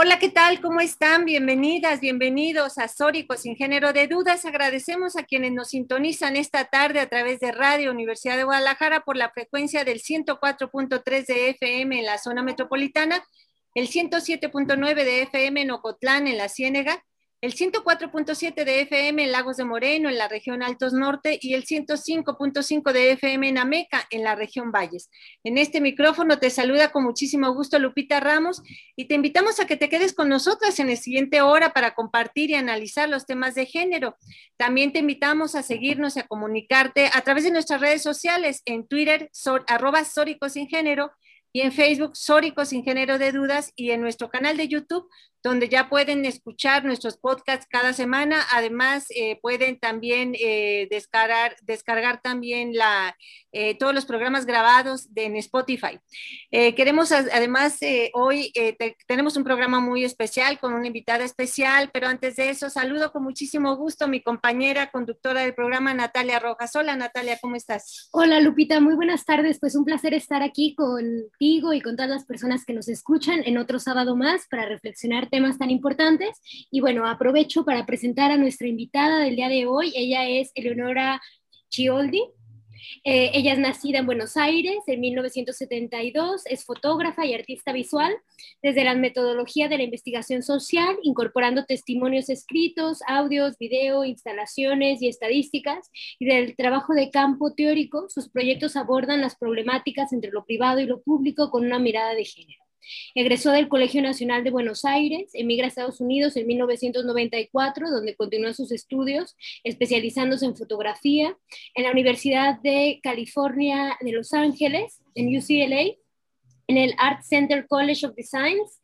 Hola, ¿qué tal? ¿Cómo están? Bienvenidas, bienvenidos a Sórico Sin Género de Dudas. Agradecemos a quienes nos sintonizan esta tarde a través de Radio Universidad de Guadalajara por la frecuencia del 104.3 de FM en la zona metropolitana, el 107.9 de FM en Ocotlán, en la Ciénega, el 104.7 de FM en Lagos de Moreno, en la región Altos Norte, y el 105.5 de FM en Ameca, en la región Valles. En este micrófono te saluda con muchísimo gusto Lupita Ramos y te invitamos a que te quedes con nosotras en la siguiente hora para compartir y analizar los temas de género. También te invitamos a seguirnos y a comunicarte a través de nuestras redes sociales en Twitter, arroba Sórico Sin Género, y en Facebook, Sórico Sin Género de Dudas, y en nuestro canal de YouTube, donde ya pueden escuchar nuestros podcasts cada semana. Además, eh, pueden también eh, descargar, descargar también la, eh, todos los programas grabados de, en Spotify. queremos, además, hoy tenemos un programa muy especial con una invitada especial, pero antes de eso, saludo con muchísimo gusto a mi compañera conductora del programa, Natalia Rojas. Hola, Natalia, ¿cómo estás? Hola, Lupita, muy buenas tardes. Pues un placer estar aquí contigo y con todas las personas que nos escuchan en otro sábado más para reflexionar temas tan importantes. Y bueno, aprovecho para presentar a nuestra invitada del día de hoy. Ella es Eleonora Chioldi. Eh, ella es nacida en Buenos Aires en 1972, es fotógrafa y artista visual desde la metodología de la investigación social, incorporando testimonios escritos, audios, video, instalaciones y estadísticas, y del trabajo de campo teórico, sus proyectos abordan las problemáticas entre lo privado y lo público con una mirada de género. Egresó del Colegio Nacional de Buenos Aires, emigra a Estados Unidos en 1994, donde continuó sus estudios, especializándose en fotografía, en la Universidad de California de Los Ángeles, en UCLA, en el Art Center College of Designs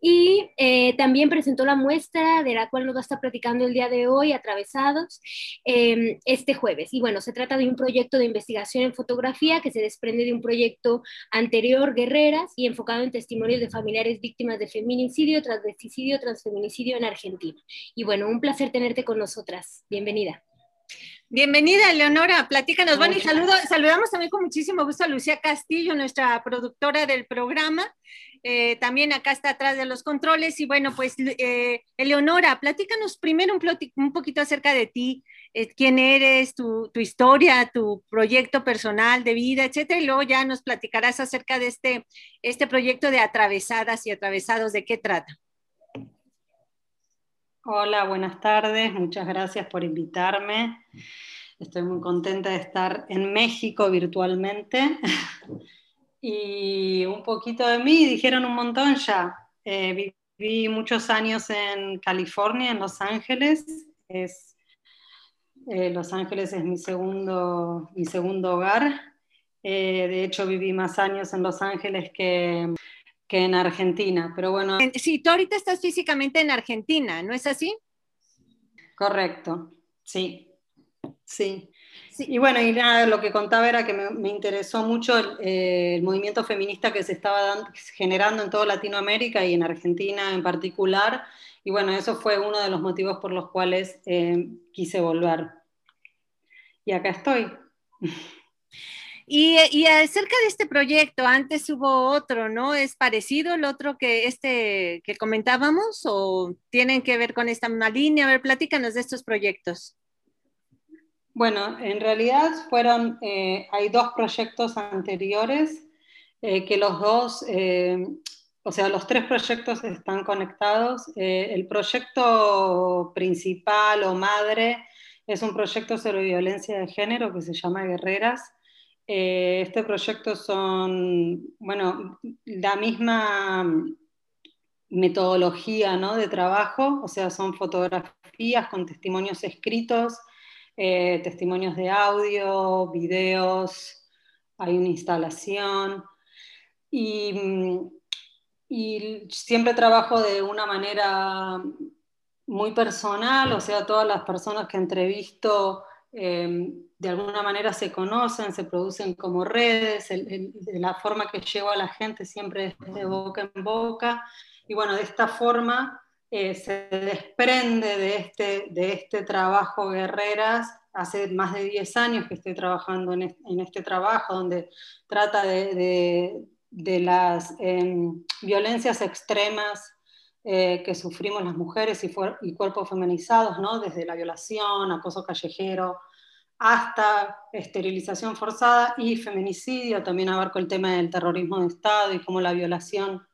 y eh, también presentó la muestra de la cual nos va a estar platicando el día de hoy, Atravesados, em, este jueves. Y bueno, se trata de un proyecto de investigación en fotografía que se desprende de un proyecto anterior, Guerreras, y enfocado en testimonios de familiares víctimas de feminicidio, transvesticidio, transfeminicidio en Argentina. Y bueno, un placer tenerte con nosotras. Bienvenida. Bienvenida, Leonora. Platícanos. Bueno, y saludo, saludamos también con muchísimo gusto a Lucía Castillo, nuestra productora del programa. Eh, también acá está atrás de los controles. Y bueno, pues, eh, Eleonora, platícanos primero un, un, poquito acerca de ti, eh, quién eres, tu, tu, historia, tu proyecto personal de vida, etcétera. Y luego ya nos platicarás acerca de este, este proyecto de atravesadas y atravesados, de qué trata. Hola, buenas tardes. Muchas gracias por invitarme. Estoy muy contenta de estar en México virtualmente. Y un poquito de mí, dijeron un montón ya. Eh, viví muchos años en California, en Los Ángeles. Es, eh, Los Ángeles es mi segundo, mi segundo hogar. Eh, de hecho, viví más años en Los Ángeles que, que en Argentina, pero bueno. Sí, tú ahorita estás físicamente en Argentina, ¿no es así? Correcto, sí, sí. Y bueno, y nada, lo que contaba era que me, interesó mucho eh, el, movimiento feminista que se estaba generando en toda Latinoamérica y en Argentina en particular. Y bueno, eso fue uno de los motivos por los cuales eh, quise volver. Y acá estoy. Y, acerca de este proyecto, antes hubo otro, ¿no? ¿Es parecido el otro que este que comentábamos o tienen que ver con esta misma línea? A ver, platícanos de estos proyectos. Bueno, en realidad fueron, eh, hay dos proyectos anteriores eh, que los dos, eh, o sea, los tres proyectos están conectados. el proyecto principal o madre es un proyecto sobre violencia de género que se llama Guerreras este proyecto son, bueno, la misma metodología ¿no? de trabajo, o sea, son fotografías con testimonios escritos eh, testimonios de audio, videos, hay una instalación. Y, mm, y siempre trabajo de una manera muy personal, o sea, todas las personas que entrevisto em, de alguna manera se conocen, se producen como redes, la forma que llevo a la gente siempre es de boca en boca, y bueno, de esta forma eh, se desprende de este, de este trabajo Guerreras. Hace más de 10 años que estoy trabajando en este, trabajo, donde trata de, de, las em, violencias extremas eh, que sufrimos las mujeres y, y, cuerpos feminizados, ¿no? desde la violación, acoso callejero, hasta esterilización forzada y feminicidio. También abarco el tema del terrorismo de Estado y cómo la violación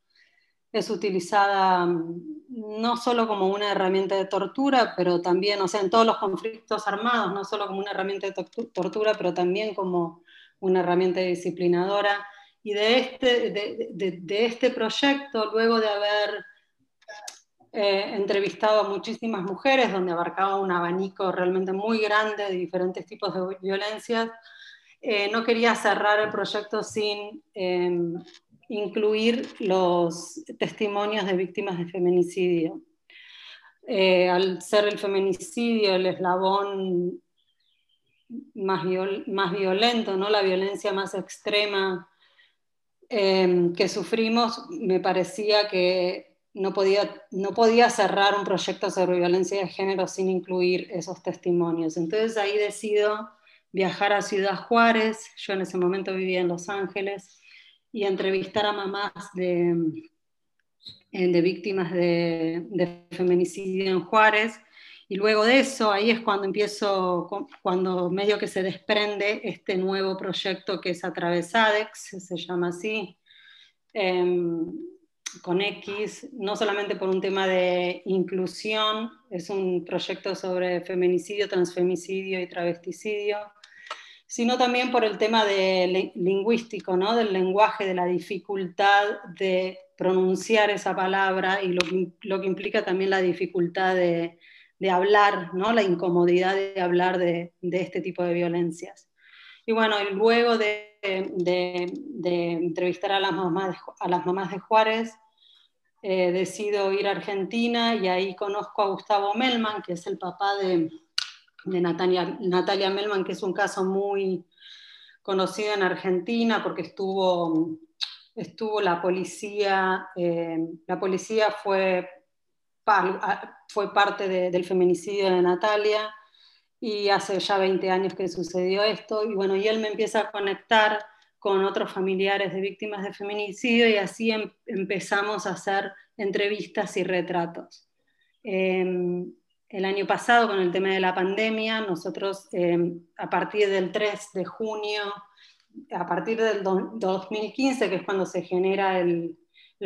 es utilizada mm, no solo como una herramienta de tortura, pero también, o sea, en todos los conflictos armados, no solo como una herramienta de tortura, pero también como una herramienta disciplinadora. Y de este, de, este proyecto, luego de haber eh, entrevistado a muchísimas mujeres, donde abarcaba un abanico realmente muy grande de diferentes tipos de violencias, eh, no quería cerrar el proyecto sin em, incluir los testimonios de víctimas de feminicidio. Eh, al ser el feminicidio el eslabón más, más violento, ¿no? la violencia más extrema eh, que sufrimos, me parecía que no podía, no podía cerrar un proyecto sobre violencia de género sin incluir esos testimonios. Entonces ahí decido viajar a Ciudad Juárez, yo en ese momento vivía en Los Ángeles, y entrevistar a mamás de, eh, de víctimas de, de, feminicidio en Juárez. Y luego de eso, ahí es cuando empiezo, cuando medio que se desprende este nuevo proyecto que es Atravesadex, se llama así, em, con X, no solamente por un tema de inclusión, es un proyecto sobre feminicidio, transfemicidio y travesticidio, sino también por el tema de, lingüístico, ¿no? del lenguaje, de la dificultad de pronunciar esa palabra y lo que, lo que implica también la dificultad de, de, hablar, ¿no? la incomodidad de hablar de, de este tipo de violencias. Y bueno, luego de, entrevistar a las mamás de, a las mamás de Juárez, eh, decido ir a Argentina y ahí conozco a Gustavo Melman, que es el papá de, de Natalia, Natalia Melman, que es un caso muy conocido en Argentina porque estuvo, estuvo la policía, eh, la policía fue, fue parte del feminicidio de Natalia y hace ya 20 años que sucedió esto y bueno, y él me empieza a conectar con otros familiares de víctimas de feminicidio y así em, empezamos a hacer entrevistas y retratos. Em, el año pasado con el tema de la pandemia, nosotros eh, a partir del 3 de junio, a partir del 2015, que es cuando se genera el,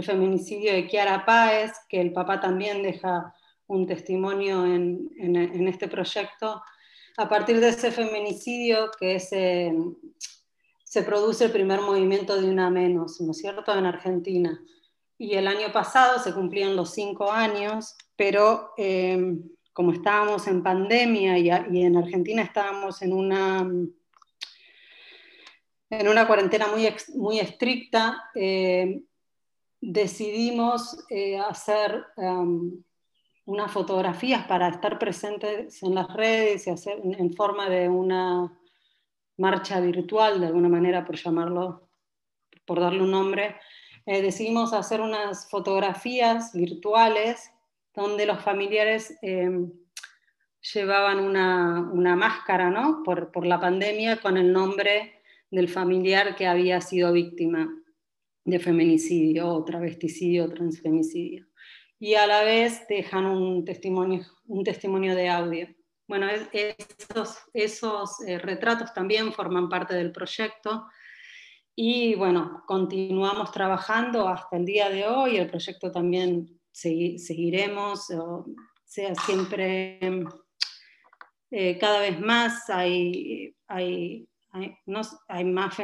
feminicidio de Kiara Páez, que el papá también deja un testimonio en, este proyecto, a partir de ese feminicidio que es, eh, se produce el primer movimiento de una menos, ¿no es cierto?, en Argentina. Y el año pasado se cumplían los cinco años, pero... Eh, como estábamos en pandemia y, en Argentina estábamos en una, en una cuarentena muy, muy estricta, eh, decidimos eh, hacer um, unas fotografías para estar presentes en las redes y hacer en forma de una marcha virtual, de alguna manera, por llamarlo, por darle un nombre. Eh, decidimos hacer unas fotografías virtuales donde los familiares em, llevaban una, máscara ¿no? por, por, la pandemia con el nombre del familiar que había sido víctima de feminicidio o travesticidio o transfemicidio. Y a la vez dejan un testimonio, un testimonio de audio. Bueno, esos, esos eh, retratos también forman parte del proyecto y bueno, continuamos trabajando hasta el día de hoy. El proyecto también seguiremos, o sea, siempre eh, cada vez más hay, hay, hay más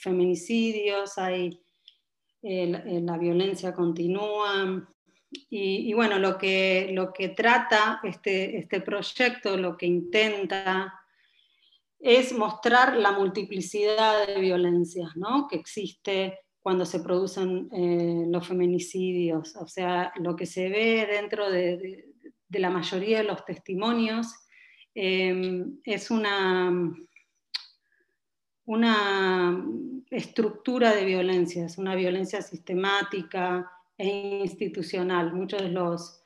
feminicidios, hay, eh, la, violencia continúa. Y, y, bueno, lo que, lo que trata este, este proyecto, lo que intenta es mostrar la multiplicidad de violencias ¿no? que existe cuando se producen eh, los feminicidios. O sea, lo que se ve dentro de, la mayoría de los testimonios eh, es una, una estructura de violencia, es una violencia sistemática e institucional. Muchos de los,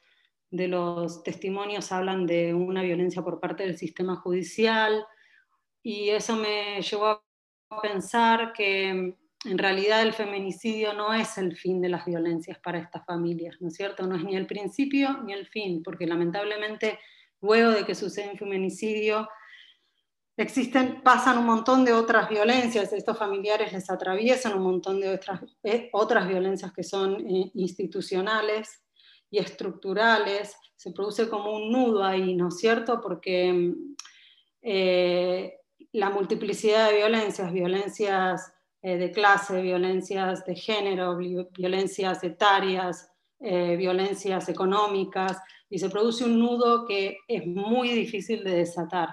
de los testimonios hablan de una violencia por parte del sistema judicial y eso me llevó a pensar que en realidad el feminicidio no es el fin de las violencias para estas familias, ¿no es cierto? No es ni el principio ni el fin, porque lamentablemente luego de que sucede un feminicidio, existen, pasan un montón de otras violencias, estos familiares les atraviesan un montón de otras, eh, otras violencias que son eh, institucionales y estructurales, se produce como un nudo ahí, ¿no es cierto? Porque eh, la multiplicidad de violencias, violencias eh, de clase, violencias de género, violencias etarias, eh, violencias económicas, y se produce un nudo que es muy difícil de desatar.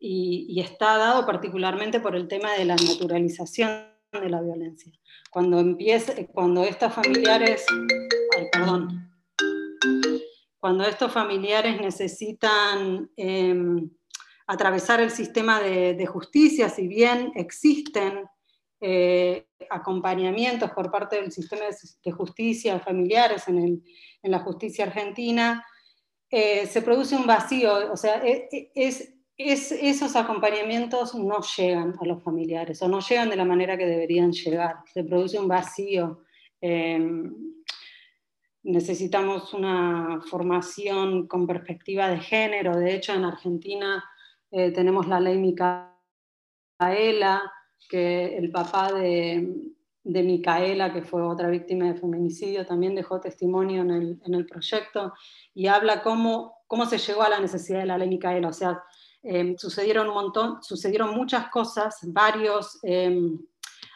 Y, está dado particularmente por el tema de la naturalización de la violencia. Cuando, empieza, cuando familiares, perdón, cuando estos familiares necesitan em, atravesar el sistema de, de, justicia, si bien existen eh, acompañamientos por parte del sistema de justicia familiares en, la justicia argentina, eh, se produce un vacío, o sea, e, e, es, esos acompañamientos no llegan a los familiares o no llegan de la manera que deberían llegar, se produce un vacío. Em, necesitamos una formación con perspectiva de género, de hecho en Argentina eh, tenemos la ley Micaela, que el papá de, Micaela, que fue otra víctima de feminicidio, también dejó testimonio en el, proyecto y habla cómo, cómo se llegó a la necesidad de la ley Micaela. O sea, em, sucedieron un montón, sucedieron muchas cosas, varios em,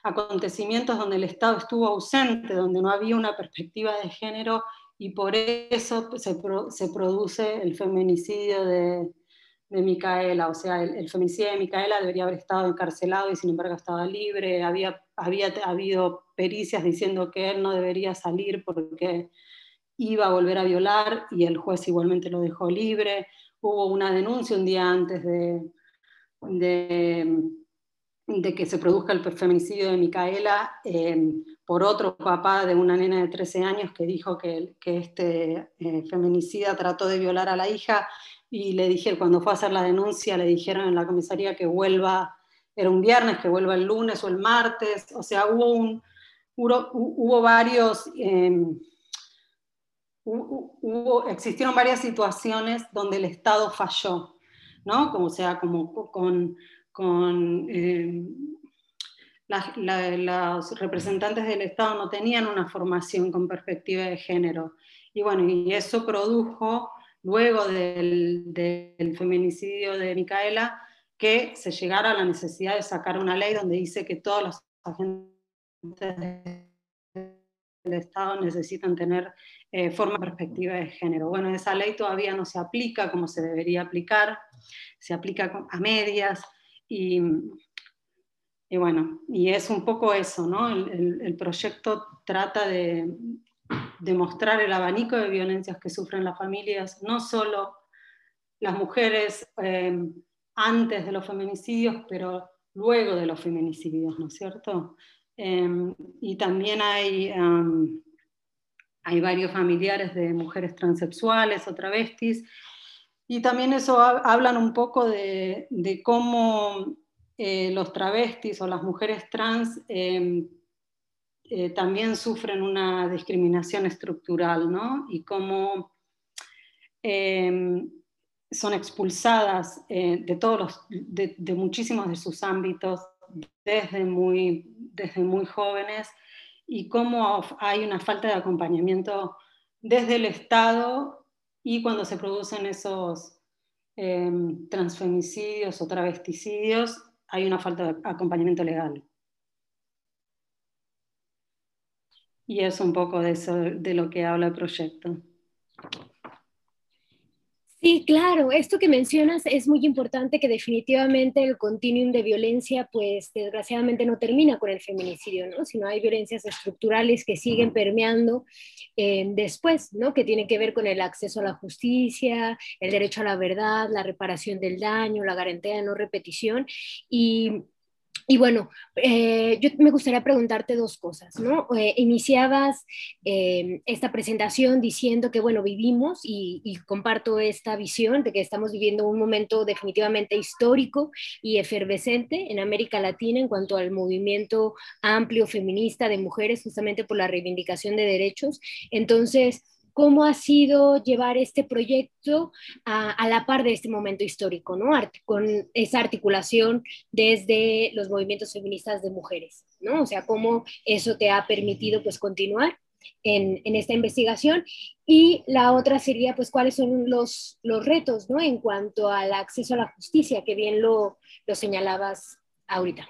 acontecimientos donde el Estado estuvo ausente, donde no había una perspectiva de género y por eso se, se produce el feminicidio de, de Micaela, o sea, el, femicidio de Micaela debería haber estado encarcelado y sin embargo estaba libre, había, habido pericias diciendo que él no debería salir porque iba a volver a violar y el juez igualmente lo dejó libre, hubo una denuncia un día antes de, que se produzca el feminicidio de Micaela eh, por otro papá de una nena de 13 años que dijo que, que este eh, feminicida trató de violar a la hija y le dije, cuando fue a hacer la denuncia, le dijeron en la comisaría que vuelva, era un viernes, que vuelva el lunes o el martes, o sea, hubo, un, hubo, varios, em, hubo, existieron varias situaciones donde el Estado falló, ¿no? Como sea, como con, con em, los representantes del Estado no tenían una formación con perspectiva de género. Y bueno, y eso produjo luego del, feminicidio de Micaela, que se llegara a la necesidad de sacar una ley donde dice que todos los agentes del Estado necesitan tener eh, forma perspectiva de género. Bueno, esa ley todavía no se aplica como se debería aplicar, se aplica a medias y, bueno, y es un poco eso, ¿no? el proyecto trata de, demostrar el abanico de violencias que sufren las familias, no solo las mujeres eh, antes de los feminicidios, pero luego de los feminicidios, ¿no es cierto? Em, y también hay, hay varios familiares de mujeres transexuales o travestis, y también eso hablan un poco de, cómo eh, los travestis o las mujeres trans eh, también sufren una discriminación estructural, ¿no? Y cómo em, son expulsadas eh, de, todos los, de, muchísimos de sus ámbitos desde muy, desde muy jóvenes y cómo hay una falta de acompañamiento desde el Estado y cuando se producen esos em, transfemicidios o travesticidios, hay una falta de acompañamiento legal. Y es un poco de eso, de lo que habla el proyecto. Sí, claro, esto que mencionas es muy importante que definitivamente el continuum de violencia, pues desgraciadamente no termina con el feminicidio, ¿no? Sino hay violencias estructurales que siguen permeando eh, después, ¿no? Que tienen que ver con el acceso a la justicia, el derecho a la verdad, la reparación del daño, la garantía de no repetición y y bueno, eh, yo me gustaría preguntarte dos cosas, ¿no? Eh, iniciabas eh, esta presentación diciendo que, bueno, vivimos y, y, comparto esta visión de que estamos viviendo un momento definitivamente histórico y efervescente en América Latina en cuanto al movimiento amplio feminista de mujeres, justamente por la reivindicación de derechos. Entonces, cómo ha sido llevar este proyecto a, la par de este momento histórico, ¿no? con esa articulación desde los movimientos feministas de mujeres, ¿no? O sea, cómo eso te ha permitido pues continuar en, esta investigación. Y la otra sería, pues, cuáles son los, retos, ¿no? En cuanto al acceso a la justicia, que bien lo señalabas ahorita.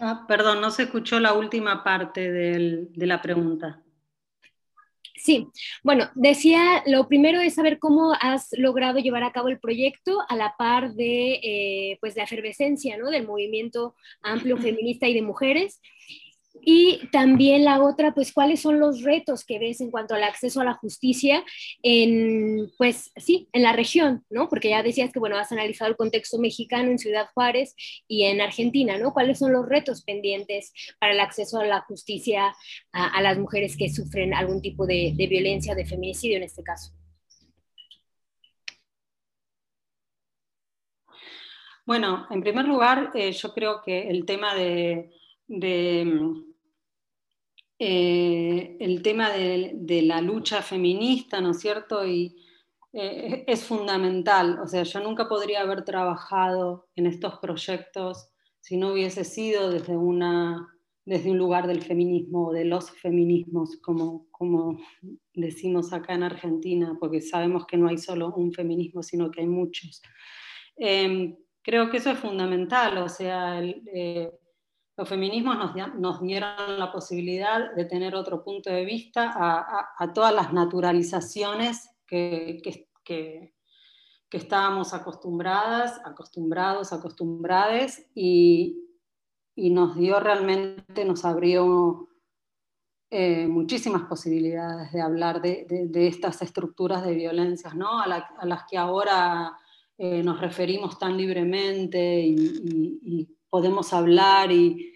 Ah, perdón, no se escuchó la última parte de la pregunta. Sí, bueno, decía, lo primero es saber cómo has logrado llevar a cabo el proyecto a la par de, eh, pues, la efervescencia, ¿no? Del movimiento amplio feminista y de mujeres. Y también la otra, pues, ¿cuáles son los retos que ves en cuanto al acceso a la justicia en, pues, sí, en la región, ¿no? Porque ya decías que, bueno, has analizado el contexto mexicano en Ciudad Juárez y en Argentina, ¿no? ¿Cuáles son los retos pendientes para el acceso a la justicia a, las mujeres que sufren algún tipo de, violencia, de feminicidio en este caso? Bueno, en primer lugar, eh, yo creo que el tema de eh, el tema de, la lucha feminista, ¿no es cierto? Y eh, es fundamental. O sea, yo nunca podría haber trabajado en estos proyectos si no hubiese sido desde, una, desde un lugar del feminismo, de los feminismos, como, como decimos acá en Argentina, porque sabemos que no hay solo un feminismo, sino que hay muchos. Em, creo que eso es fundamental, o sea, el, eh, los feminismos nos, dieron la posibilidad de tener otro punto de vista a, todas las naturalizaciones que, estábamos acostumbradas, acostumbrados, acostumbrades, y, nos dio realmente, nos abrió eh, muchísimas posibilidades de hablar de, estas estructuras de violencias, ¿no? a, las que ahora eh, nos referimos tan libremente y podemos hablar y,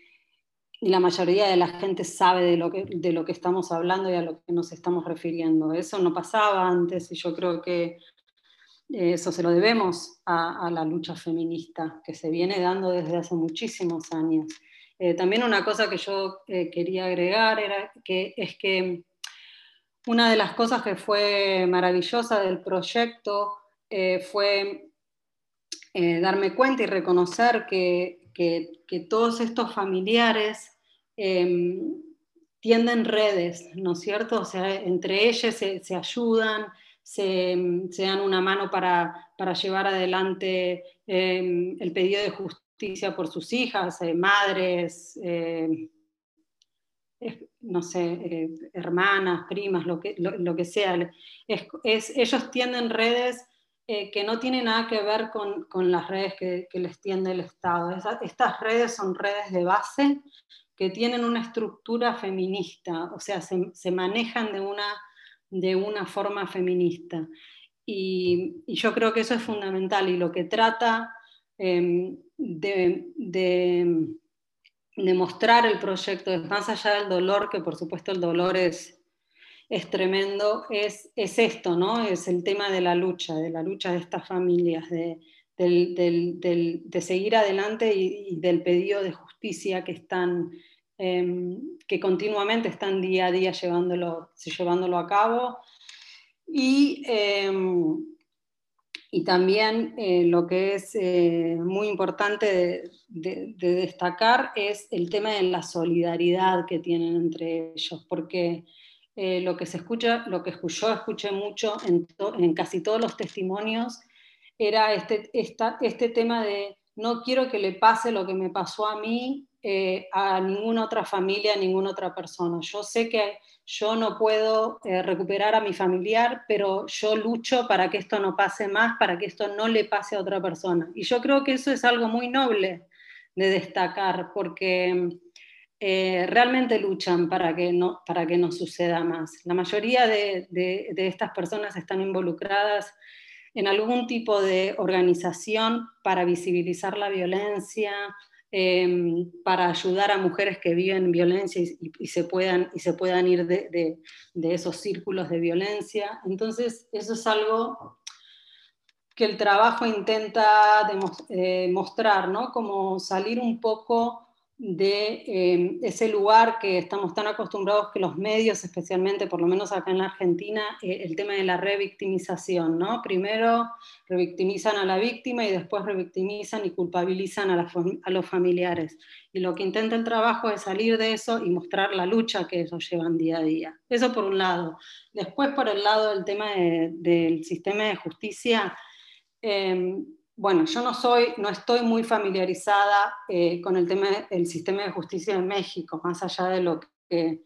la mayoría de la gente sabe de lo, que, de lo que estamos hablando y a lo que nos estamos refiriendo. Eso no pasaba antes y yo creo que eso se lo debemos a, la lucha feminista que se viene dando desde hace muchísimos años. Eh, también una cosa que yo eh, quería agregar era que es que una de las cosas que fue maravillosa del proyecto eh, fue darme cuenta y reconocer que que, todos estos familiares em, tienden redes, ¿no es cierto? O sea, entre ellos se, ayudan, se, dan una mano para, llevar adelante em, el pedido de justicia por sus hijas, eh, madres, em, no sé, eh, hermanas, primas, lo que, lo, que sea. ellos tienden redes eh, que no tiene nada que ver con, con las redes que, les tiende el Estado. estas redes son redes de base que tienen una estructura feminista, o sea, se, se manejan de una, de una forma feminista. Y, y, yo creo que eso es fundamental y lo que trata em, de, de, de mostrar el proyecto es más allá del dolor, que por supuesto el dolor es, es tremendo, es, es, esto, ¿no? Es el tema de la lucha, de la lucha de estas familias, de, de seguir adelante y, del pedido de justicia que están, em, que continuamente están día a día llevándolo, llevándolo a cabo. Y, em, y también eh, lo que es eh, muy importante de, destacar es el tema de la solidaridad que tienen entre ellos, porque eh, lo que se escucha, lo que yo escuché mucho en, casi todos los testimonios, era este, este tema de no quiero que le pase lo que me pasó a mí eh, a ninguna otra familia, a ninguna otra persona. Yo sé que yo no puedo eh, recuperar a mi familiar, pero yo lucho para que esto no pase más, para que esto no le pase a otra persona. Y yo creo que eso es algo muy noble de destacar, porque eh, realmente luchan para que, no, para que no suceda más. La mayoría de, estas personas están involucradas en algún tipo de organización para visibilizar la violencia, Em, para ayudar a mujeres que viven violencia y, se, puedan, y se puedan ir de, esos círculos de violencia. Entonces, eso es algo que el trabajo intenta eh, ¿no? Como salir un poco de eh, ese lugar que estamos tan acostumbrados que los medios, especialmente por lo menos acá en la Argentina, eh, el tema de la revictimización, ¿no? Primero revictimizan a la víctima y después revictimizan y culpabilizan a, a, los familiares. Y lo que intenta el trabajo es salir de eso y mostrar la lucha que ellos llevan día a día. Eso por un lado. Después por el lado del tema del sistema de justicia, eh, bueno, yo no soy, no estoy muy familiarizada eh, con el tema del sistema de justicia en México, más allá de lo que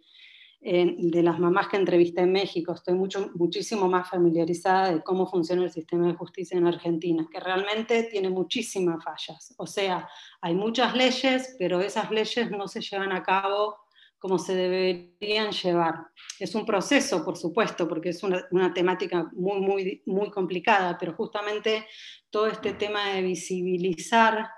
de las mamás que entrevisté en México, estoy mucho, muchísimo más familiarizada de cómo funciona el sistema de justicia en Argentina, que realmente tiene muchísimas fallas. O sea, hay muchas leyes, pero esas leyes no se llevan a cabo como se deberían llevar. Es un proceso, por supuesto, porque es una, temática muy, muy, muy complicada, pero justamente todo este tema de visibilizar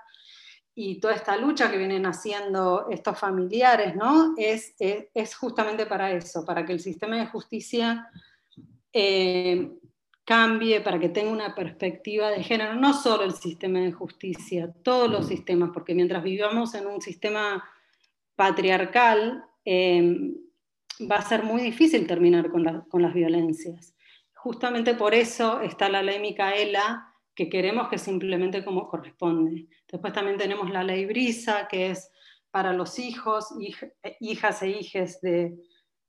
y toda esta lucha que vienen haciendo estos familiares, ¿no? Es, es, justamente para eso, para que el sistema de justicia eh, cambie, para que tenga una perspectiva de género, no solo el sistema de justicia, todos los sistemas, porque mientras vivamos en un sistema patriarcal, Em, va a ser muy difícil terminar con, las violencias. Justamente por eso está la ley Micaela, que queremos que se implemente como corresponde. Después también tenemos la ley Brisa, que es para los hijos, hijas e hijes de,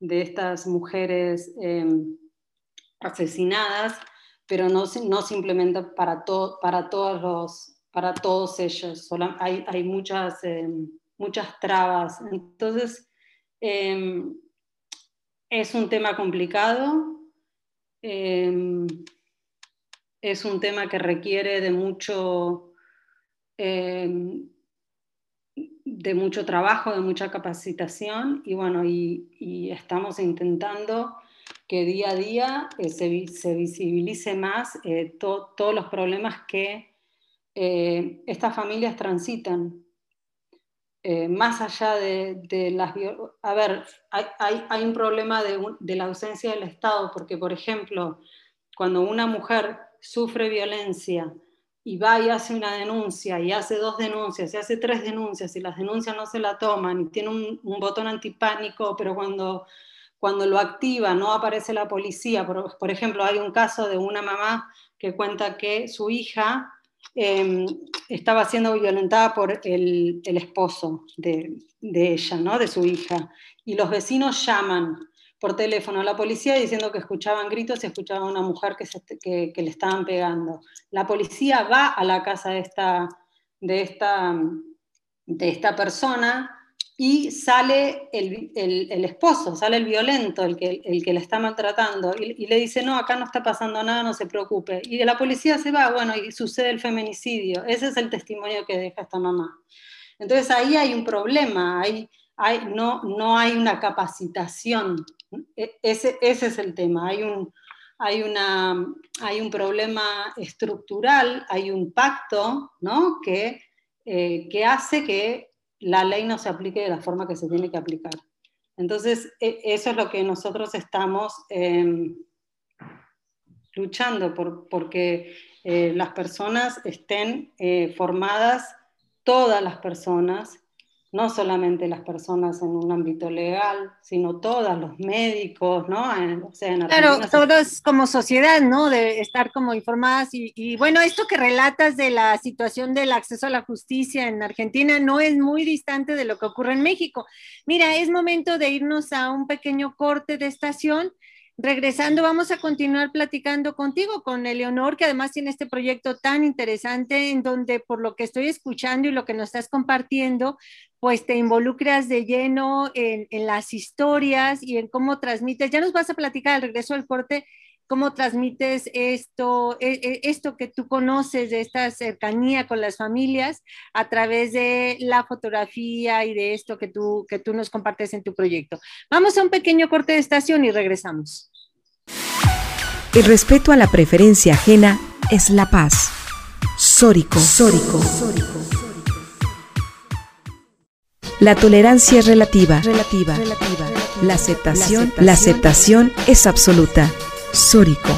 estas mujeres em, asesinadas, pero no, no simplemente para, para, todos, los, para todos ellos. hay, hay muchas, em, muchas trabas. Entonces, Em, es un tema complicado, em, es un tema que requiere de mucho, em, de mucho trabajo, de mucha capacitación. Y bueno, y, estamos intentando que día a día eh, se, visibilice más eh, todos los problemas que eh, estas familias transitan eh, más allá de, las... A ver, hay, un problema de, la ausencia del Estado, porque, por ejemplo, cuando una mujer sufre violencia y va y hace una denuncia, y hace dos denuncias, y hace tres denuncias, y las denuncias no se la toman, y tiene un, botón antipánico, pero cuando, cuando lo activa no aparece la policía. por ejemplo, hay un caso de una mamá que cuenta que su hija Em, estaba siendo violentada por el, esposo de, ella, ¿no? de su hija. Y los vecinos llaman por teléfono a la policía diciendo que escuchaban gritos y escuchaban a una mujer que, le estaban pegando. La policía va a la casa de esta, de esta, de esta persona y sale el, esposo, sale el violento, el que, el que le está maltratando, y, le dice, no, acá no está pasando nada, no se preocupe. Y la policía se va, bueno, y sucede el feminicidio. Ese es el testimonio que deja esta mamá. Entonces ahí hay un problema, hay, hay, no, no hay una capacitación. E, ese, ese es el tema, hay un, hay, una, hay un problema estructural, hay un pacto ¿no? que, eh, que hace que la ley no se aplique de la forma que se tiene que aplicar. Entonces, e, eso es lo que nosotros estamos em, luchando por, porque eh, las personas estén eh, formadas, todas las personas, no solamente las personas en un ámbito legal, sino todos los médicos, ¿no? o sea, claro, todos como sociedad, ¿no? De estar como informadas y, bueno, esto que relatas de la situación del acceso a la justicia en Argentina no es muy distante de lo que ocurre en México. Mira, es momento de irnos a un pequeño corte de estación Regresando, vamos a continuar platicando contigo, con Eleonor, que además tiene este proyecto tan interesante en donde, por lo que estoy escuchando y lo que nos estás compartiendo, pues te involucras de lleno en, las historias y en cómo transmites. Ya nos vas a platicar al regreso del corte cómo transmites esto, e, e, esto que tú conoces de esta cercanía con las familias a través de la fotografía y de esto que tú, que tú nos compartes en tu proyecto. Vamos a un pequeño corte de estación y regresamos. El respeto a la preferencia ajena es la paz. Sórico. Sórico. La tolerancia es relativa. Relativa. La aceptación, la aceptación es absoluta. Sórico.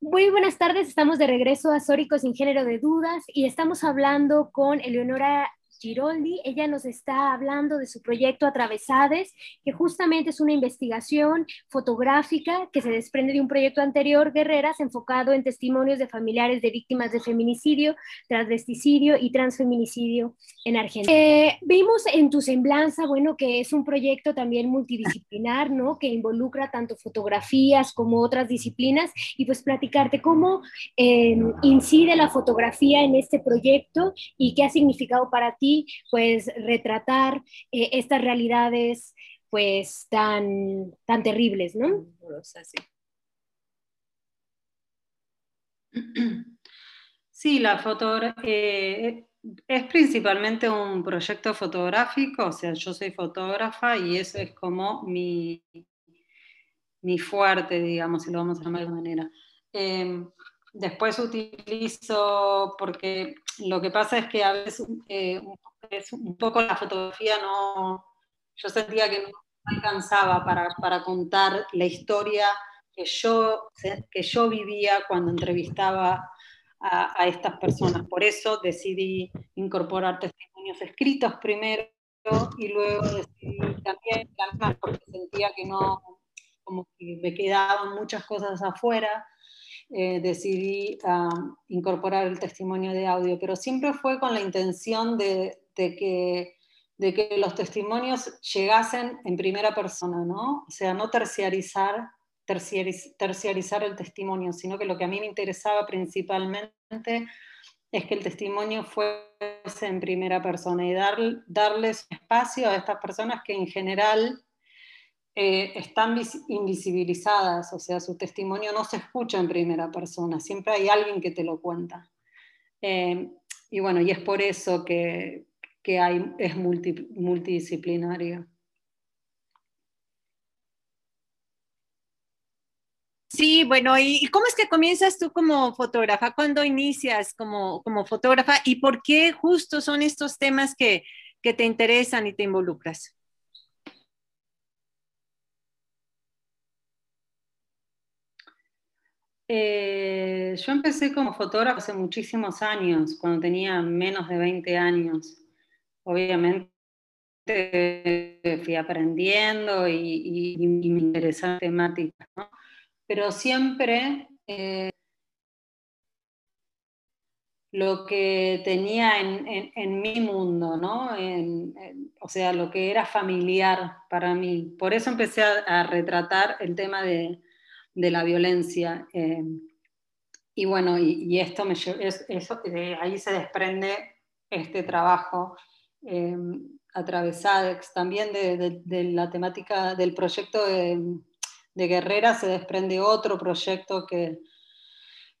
Muy buenas tardes, estamos de regreso a Sórico sin género de dudas y estamos hablando con Eleonora Giroldi. Ella nos está hablando de su proyecto Atravesades, que justamente es una investigación fotográfica que se desprende de un proyecto anterior, Guerreras, enfocado en testimonios de familiares de víctimas de feminicidio, transvesticidio y transfeminicidio en Argentina. Eh, vimos en tu semblanza, bueno, que es un proyecto también multidisciplinar, ¿no? Que involucra tanto fotografías como otras disciplinas y pues platicarte cómo eh, incide la fotografía en este proyecto y qué ha significado para ti pues retratar eh, estas realidades pues tan, tan terribles, ¿no? Sí, la fotografía eh, es principalmente un proyecto fotográfico, o sea, yo soy fotógrafa y eso es como mi, mi fuerte, digamos, si lo vamos a llamar de manera. Em, después utilizo, porque lo que pasa es que a veces eh, es un poco la fotografía no, yo sentía que no alcanzaba para, para contar la historia que yo, que yo vivía cuando entrevistaba a, estas personas. Por eso decidí incorporar testimonios escritos primero y luego decidí también porque sentía que no, como que me quedaban muchas cosas afuera eh, decidí incorporar el testimonio de audio, pero siempre fue con la intención de, que, de que los testimonios llegasen en primera persona, ¿no? O sea, no terciarizar, terciariz, el testimonio, sino que lo que a mí me interesaba principalmente es que el testimonio fuese en primera persona y dar, darles espacio a estas personas que en general eh, están invisibilizadas, o sea, su testimonio no se escucha en primera persona, siempre hay alguien que te lo cuenta. Eh, y bueno, y es por eso que, que hay, es multidisciplinario. Sí, bueno, ¿y cómo es que comienzas tú como fotógrafa? ¿Cuándo inicias como, como fotógrafa? ¿Y por qué justo son estos temas que, que te interesan y te involucras? Eh, yo empecé como fotógrafo hace muchísimos años, cuando tenía menos de 20 años. Obviamente fui aprendiendo y, me interesaba temática, ¿no? pero siempre eh, lo que tenía en, mi mundo, ¿no? o sea, lo que era familiar para mí. Por eso empecé a retratar el tema de, de la violencia. Eh, y bueno, y, esto me es, eso, de ahí se desprende este trabajo eh, atravesadex. También de, la temática del proyecto de, Guerrera se desprende otro proyecto que,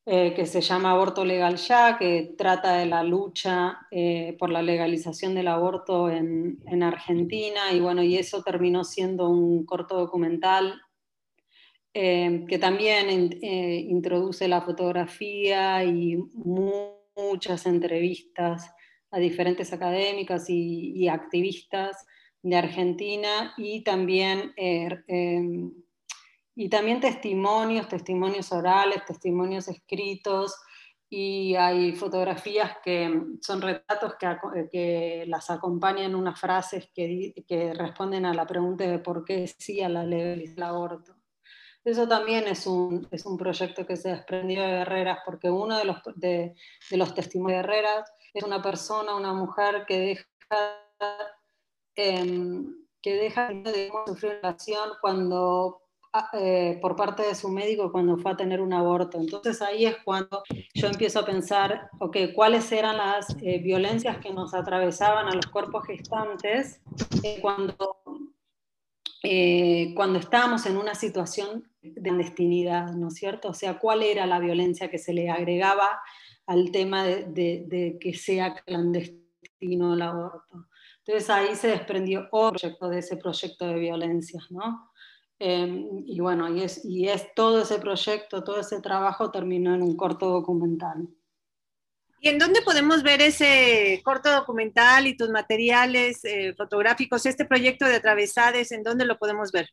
eh, que se llama Aborto Legal Ya, que trata de la lucha eh, por la legalización del aborto en, en, Argentina, y bueno, y eso terminó siendo un corto documental eh, que también eh, introduce la fotografía y muchas entrevistas a diferentes académicas y, activistas de Argentina y también, eh, em, y también testimonios, testimonios orales, testimonios escritos y hay fotografías que son retratos que, que las acompañan unas frases que, que, responden a la pregunta de por qué sí la ley del aborto. Eso también es un, es un proyecto que se desprendió de Guerreras, porque uno de los, de, los testimonios de Guerreras es una persona, una mujer que deja em, que deja de sufrir relación cuando ah, eh, por parte de su médico cuando fue a tener un aborto. Entonces ahí es cuando yo empiezo a pensar, ok, ¿cuáles eran las eh, violencias que nos atravesaban a los cuerpos gestantes eh, cuando, cuando estábamos en una situación de clandestinidad, ¿no es cierto? O sea, ¿cuál era la violencia que se le agregaba al tema de, de que sea clandestino el aborto? Entonces ahí se desprendió otro proyecto de ese proyecto de violencias, ¿no? Em, y bueno, y es, y es todo ese proyecto, todo ese trabajo terminó en un corto documental. ¿Y en dónde podemos ver ese corto documental y tus materiales eh, fotográficos, este proyecto de Atravesades, en dónde lo podemos ver?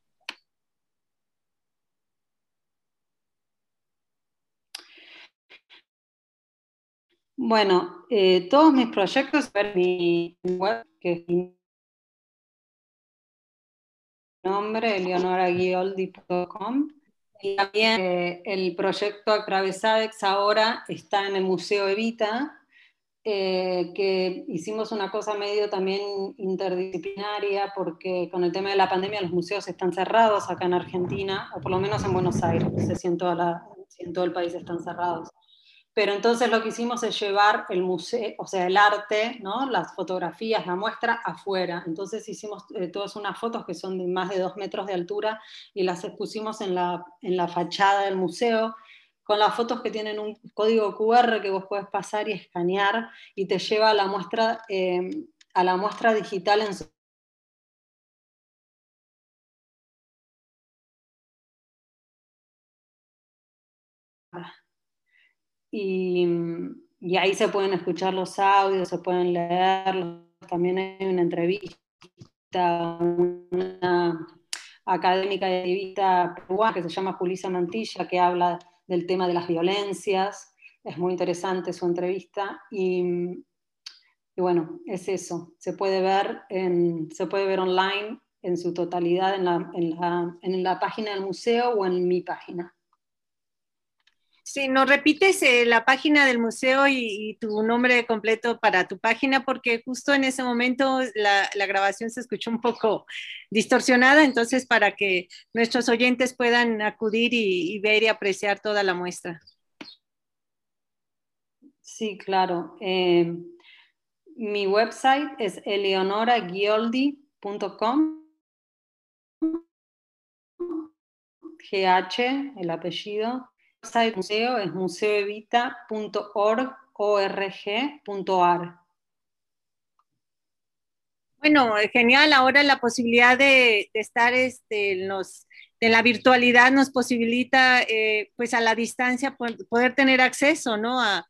Bueno, eh, todos mis proyectos en mi web, que es mi nombre, eleonoraguioldi.com. Y también eh, el proyecto Atravesadex ahora está en el Museo Evita, eh, que hicimos una cosa medio también interdisciplinaria, porque con el tema de la pandemia los museos están cerrados acá en Argentina, o por lo menos en Buenos Aires, se siento la, en todo el país están cerrados. Pero entonces lo que hicimos es llevar el museo, o sea, el arte, ¿no? las fotografías, la muestra afuera. Entonces hicimos eh, todas unas fotos que son de más de dos metros de altura y las expusimos en la, en la fachada del museo con las fotos que tienen un código QR que vos puedes pasar y escanear y te lleva a la muestra, eh, a la muestra digital en su y, ahí se pueden escuchar los audios, se pueden leer, también hay una entrevista, una académica y activista peruana que se llama Julisa Mantilla, que habla del tema de las violencias, es muy interesante su entrevista, y, y bueno, es eso, se puede ver, en, se puede ver online en su totalidad en la, en la, en la página del museo o en mi página. Sí, nos repites eh, la página del museo y, tu nombre completo para tu página, porque justo en ese momento la, grabación se escuchó un poco distorsionada, entonces para que nuestros oyentes puedan acudir y, ver y apreciar toda la muestra. Sí, claro. Eh, mi website es eleonoragioldi.com. GH, el apellido, website museo es museoevita.org.ar. Bueno, genial. Ahora la posibilidad de, estar este, en, la virtualidad nos posibilita, eh, pues a la distancia, poder tener acceso, ¿no? A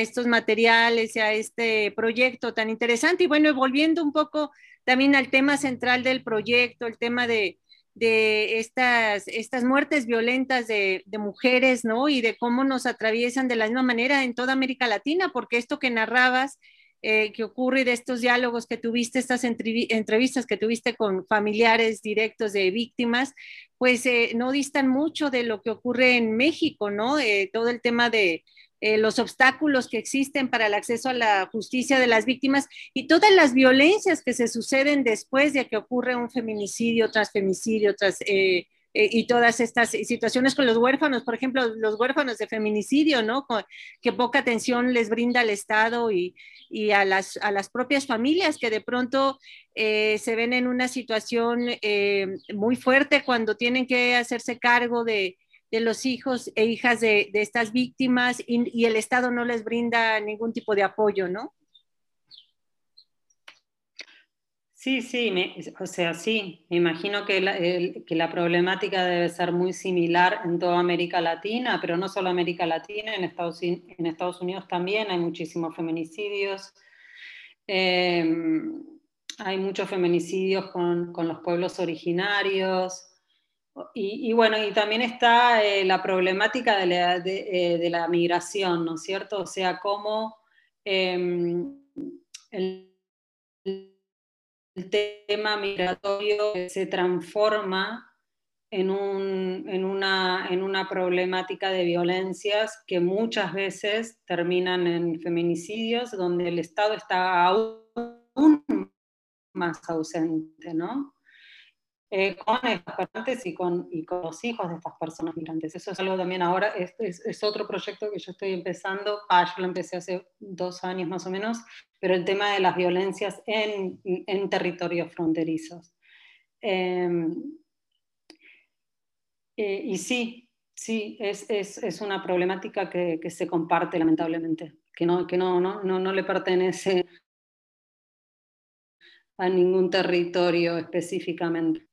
estos materiales y a este proyecto tan interesante. Y bueno, volviendo un poco también al tema central del proyecto, el tema de, de estas, estas muertes violentas de, mujeres, ¿no? Y de cómo nos atraviesan de la misma manera en toda América Latina, porque esto que narrabas, eh, que ocurre de estos diálogos que tuviste, estas entrevistas que tuviste con familiares directos de víctimas, pues eh, no distan mucho de lo que ocurre en México, ¿no? Eh, todo el tema de, eh, los obstáculos que existen para el acceso a la justicia de las víctimas y todas las violencias que se suceden después de que ocurre un feminicidio tras feminicidio tras, eh, eh, y todas estas situaciones con los huérfanos, por ejemplo, los huérfanos de feminicidio, ¿no? que poca atención les brinda el Estado y, y a, las, a, las, propias familias que de pronto se ven en una situación muy fuerte cuando tienen que hacerse cargo de, de los hijos e hijas de, estas víctimas y, el Estado no les brinda ningún tipo de apoyo, ¿no? Sí, sí, o sea, sí, me imagino que la, que la, problemática debe ser muy similar en toda América Latina, pero no solo América Latina, en Estados, Unidos también hay muchísimos feminicidios. Em, hay muchos feminicidios con, con los pueblos originarios, y, bueno, y también está eh, la problemática de la, eh, de, la, migración, ¿no es cierto? O sea, cómo em, el, tema migratorio se transforma en, un, en, una, en, una, problemática de violencias que muchas veces terminan en feminicidios, donde el Estado está aún más ausente, ¿no? Eh, con estas y con, y con los hijos de estas personas migrantes. Eso es algo también ahora, es, es, otro proyecto que yo estoy empezando, ah, yo lo empecé hace dos años más o menos, pero el tema de las violencias en, en territorios fronterizos. Em, eh, y sí, sí, es, es, es una problemática que, que, se comparte lamentablemente, que, no, que no, no, no, no le pertenece a ningún territorio específicamente.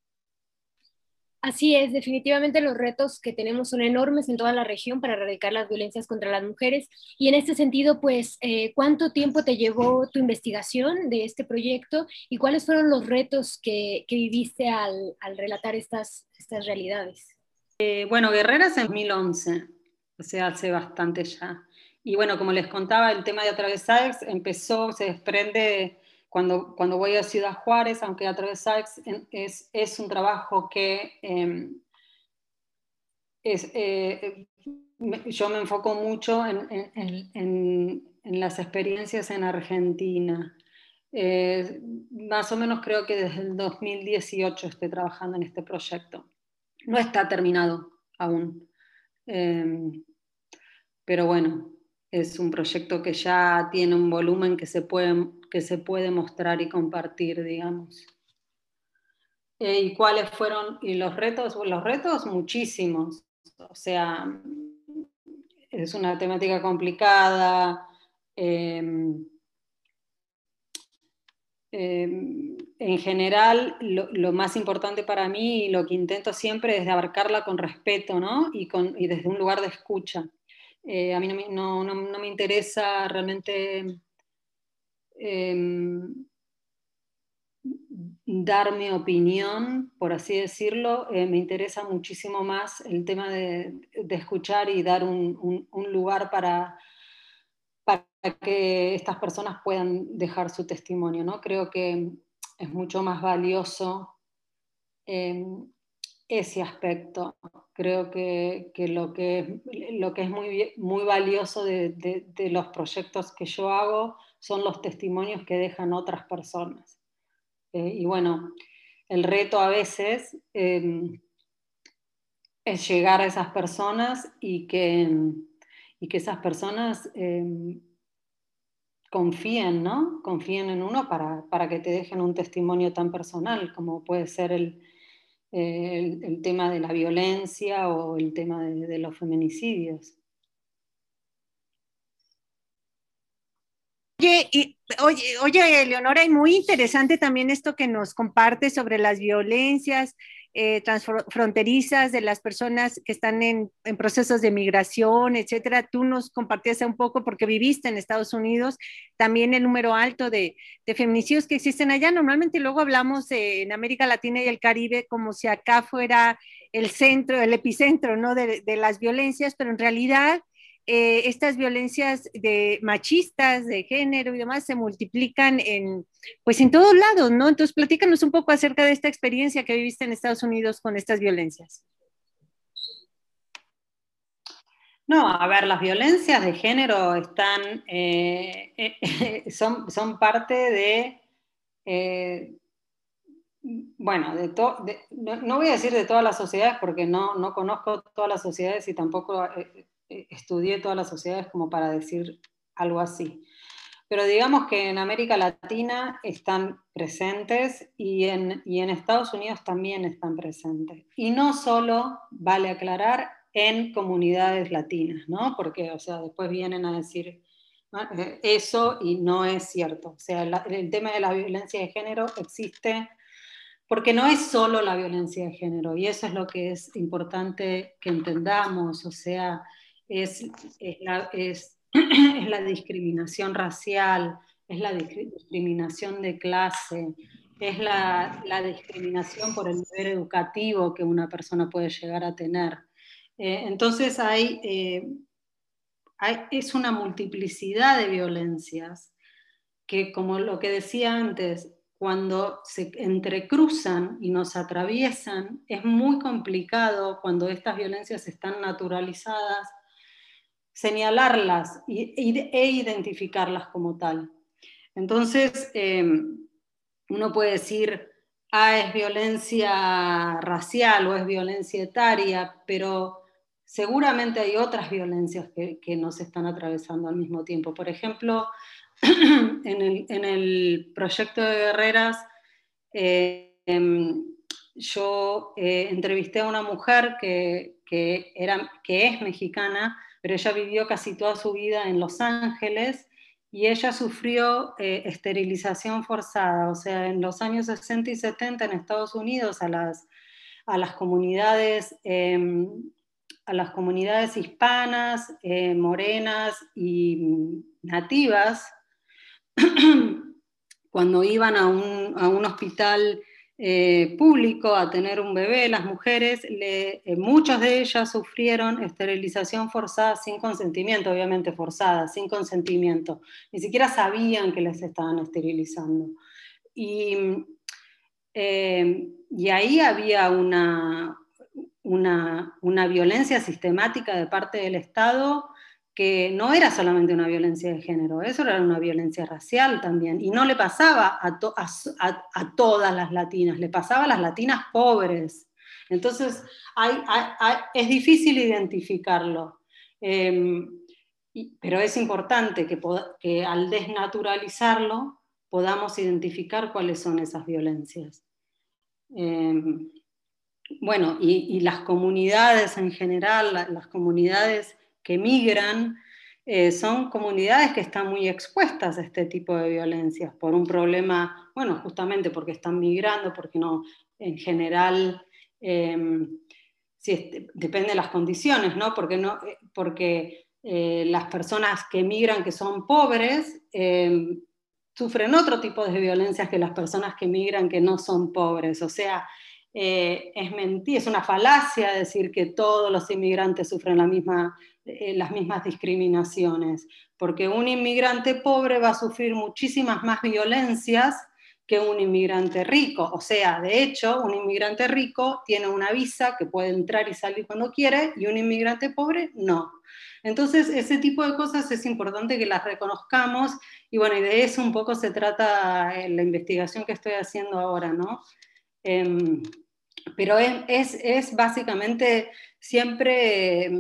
Así es, definitivamente los retos que tenemos son enormes en toda la región para erradicar las violencias contra las mujeres. Y en este sentido, pues, eh, ¿cuánto tiempo te llevó tu investigación de este proyecto y cuáles fueron los retos que, que viviste al, al, relatar estas, estas realidades? Eh, bueno, Guerreras en 2011, o sea, hace bastante ya. Y bueno, como les contaba, el tema de Atravesar empezó, se desprende cuando, cuando voy a Ciudad Juárez, aunque a través es, es un trabajo que em, es, eh, yo me enfoco mucho en, en, en, las experiencias en Argentina. Eh, más o menos creo que desde el 2018 estoy trabajando en este proyecto. No está terminado aún. Em, pero bueno, es un proyecto que ya tiene un volumen que se puede, que se puede mostrar y compartir, digamos. Eh, ¿Y cuáles fueron y los retos? Los retos muchísimos. O sea, es una temática complicada. Em, em, en general, lo, más importante para mí y lo que intento siempre es abarcarla con respeto ¿no? y, con, y desde un lugar de escucha. Eh, a mí no, me interesa realmente eh, dar mi opinión, por así decirlo, eh, me interesa muchísimo más el tema de, escuchar y dar un, lugar para, para que estas personas puedan dejar su testimonio. ¿no? Creo que es mucho más valioso em, ese aspecto. Creo que, que, lo, que lo que es muy, muy valioso de, de, los proyectos que yo hago son los testimonios que dejan otras personas. Eh, y bueno, el reto a veces eh, es llegar a esas personas y que, y que esas personas eh, confíen, ¿no? Confíen en uno para, para que te dejen un testimonio tan personal como puede ser el, el, tema de la violencia o el tema de, los feminicidios. Oye, y, oye, oye, Leonora, y muy interesante también esto que nos comparte sobre las violencias, eh, transfronterizas de las personas que están en, en, procesos de migración, etcétera. Tú nos compartías un poco porque viviste en Estados Unidos, también el número alto de, de feminicidios que existen allá. Normalmente luego hablamos en América Latina y el Caribe como si acá fuera el centro, el epicentro ¿no? de, de las violencias, pero en realidad eh, estas violencias de machistas, de género y demás se multiplican en, pues en todos lados, ¿no? Entonces, platícanos un poco acerca de esta experiencia que viviste en Estados Unidos con estas violencias. No, a ver, las violencias de género están, eh, eh, son, son parte de, bueno, de, de no, no, voy a decir de todas las sociedades porque no, no conozco todas las sociedades y tampoco estudié todas las sociedades como para decir algo así. Pero digamos que en América Latina están presentes y en, y en Estados Unidos también están presentes. Y no solo, vale aclarar, en comunidades latinas, ¿no? Porque, o sea, después vienen a decir eh, eso y no es cierto. O sea, la, el tema de la violencia de género existe porque no es solo la violencia de género, y eso es lo que es importante que entendamos, o sea, es, es, la, es, la discriminación racial, es la discriminación de clase, es la, la, discriminación por el nivel educativo que una persona puede llegar a tener. Eh, entonces hay, eh, hay, es una multiplicidad de violencias que, como lo que decía antes, cuando se entrecruzan y nos atraviesan, es muy complicado cuando estas violencias están naturalizadas señalarlas e identificarlas como tal. Entonces, eh, uno puede decir, ah, es violencia racial o es violencia etaria, pero seguramente hay otras violencias que, nos están atravesando al mismo tiempo. Por ejemplo, en el, proyecto de Guerreras, em, yo eh, entrevisté a una mujer que, era, que es mexicana, pero ella vivió casi toda su vida en Los Ángeles y ella sufrió eh, esterilización forzada, o sea, en los años 60 y 70 en Estados Unidos a las, a las comunidades, em, a las comunidades hispanas, eh, morenas y nativas, cuando iban a un, a un hospital eh, público a tener un bebé, las mujeres, eh, muchas de ellas sufrieron esterilización forzada sin consentimiento, obviamente forzada, sin consentimiento. Ni siquiera sabían que les estaban esterilizando. Y, eh, y ahí había una, una, una violencia sistemática de parte del Estado que no era solamente una violencia de género, eso era una violencia racial también, y no le pasaba a, todas las latinas, le pasaba a las latinas pobres. Entonces, es difícil identificarlo, em, pero es importante que, al desnaturalizarlo podamos identificar cuáles son esas violencias. Em, bueno, y, las comunidades en general, las comunidades que migran, eh, son comunidades que están muy expuestas a este tipo de violencias por un problema, bueno, justamente porque están migrando, porque no, en general, em, depende de las condiciones, ¿no? Porque, no, eh, porque eh, las personas que migran que son pobres em, sufren otro tipo de violencias que las personas que migran que no son pobres, o sea, es mentir, es una falacia decir que todos los inmigrantes sufren la misma eh, las mismas discriminaciones, porque un inmigrante pobre va a sufrir muchísimas más violencias que un inmigrante rico. O sea, de hecho, un inmigrante rico tiene una visa que puede entrar y salir cuando quiere y un inmigrante pobre no. Entonces, ese tipo de cosas es importante que las reconozcamos y bueno, y de eso un poco se trata eh, la investigación que estoy haciendo ahora, ¿no? Em, pero es, es, básicamente siempre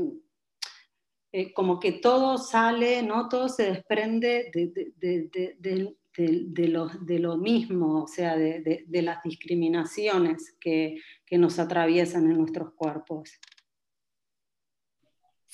eh, como que todo sale, ¿no? todo se desprende de, lo, mismo, o sea, de, las discriminaciones que, que nos atraviesan en nuestros cuerpos.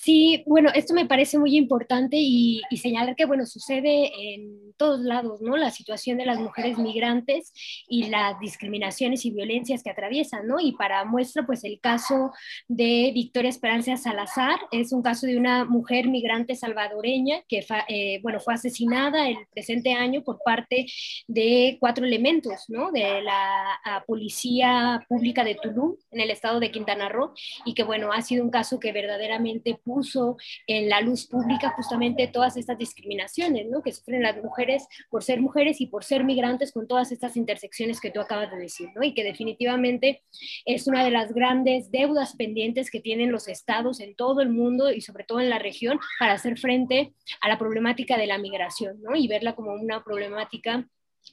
Sí, bueno, esto me parece muy importante y, señalar que, bueno, sucede en todos lados, ¿no? La situación de las mujeres migrantes y las discriminaciones y violencias que atraviesan, ¿no? Y para muestra, pues el caso de Victoria Esperanza Salazar, es un caso de una mujer migrante salvadoreña que, eh, bueno, fue asesinada el presente año por parte de cuatro elementos, ¿no? De la Policía Pública de Tulum, en el estado de Quintana Roo, y que, bueno, ha sido un caso que verdaderamente puso en la luz pública justamente todas estas discriminaciones ¿no? que sufren las mujeres por ser mujeres y por ser migrantes con todas estas intersecciones que tú acabas de decir, ¿no? y que definitivamente es una de las grandes deudas pendientes que tienen los estados en todo el mundo y sobre todo en la región para hacer frente a la problemática de la migración ¿no? y verla como una problemática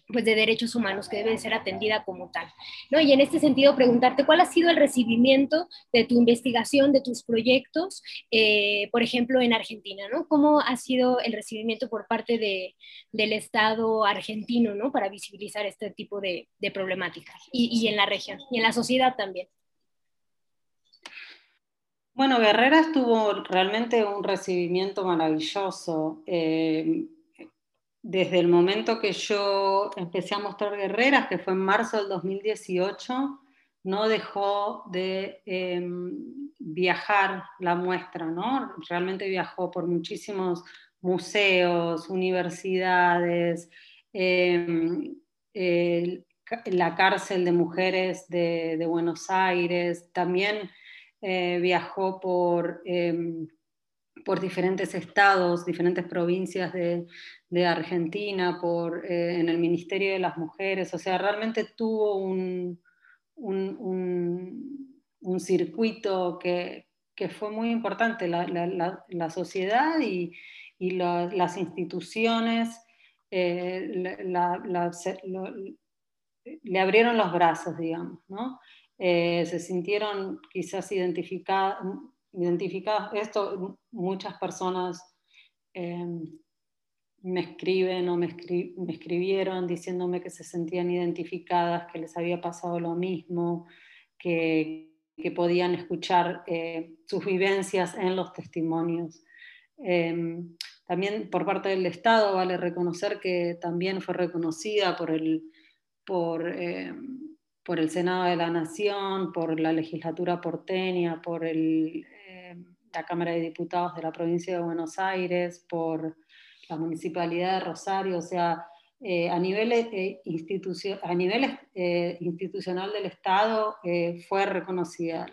pues de derechos humanos que debe ser atendida como tal. ¿no? Y en este sentido, preguntarte cuál ha sido el recibimiento de tu investigación, de tus proyectos, eh, por ejemplo, en Argentina, ¿no? ¿Cómo ha sido el recibimiento por parte de, del Estado argentino, ¿no? Para visibilizar este tipo de, de problemáticas y, y, en la región y en la sociedad también. Bueno, Guerreras tuvo realmente un recibimiento maravilloso. Eh, desde el momento que yo empecé a mostrar guerreras, que fue en marzo del 2018, no dejó de em, viajar la muestra, ¿no? Realmente viajó por muchísimos museos, universidades, em, la cárcel de mujeres de, Buenos Aires, también eh, viajó por em, por diferentes estados, diferentes provincias de, Argentina, por, eh, en el Ministerio de las Mujeres, o sea, realmente tuvo un, un, circuito que, fue muy importante, la, sociedad y, las instituciones, eh, le abrieron los brazos, digamos, ¿no? Eh, se sintieron quizás identificadas, identificadas, esto muchas personas me escriben o me, me, escribieron diciéndome que se sentían identificadas, que les había pasado lo mismo, que, que podían escuchar eh, sus vivencias en los testimonios. Em, también por parte del Estado vale reconocer que también fue reconocida por el, por, em, por el Senado de la Nación, por la legislatura porteña, por el, em, la Cámara de Diputados de la provincia de Buenos Aires, por la Municipalidad de Rosario, o sea, eh, a nivel, eh, a nivel eh, institucional del Estado fue reconocida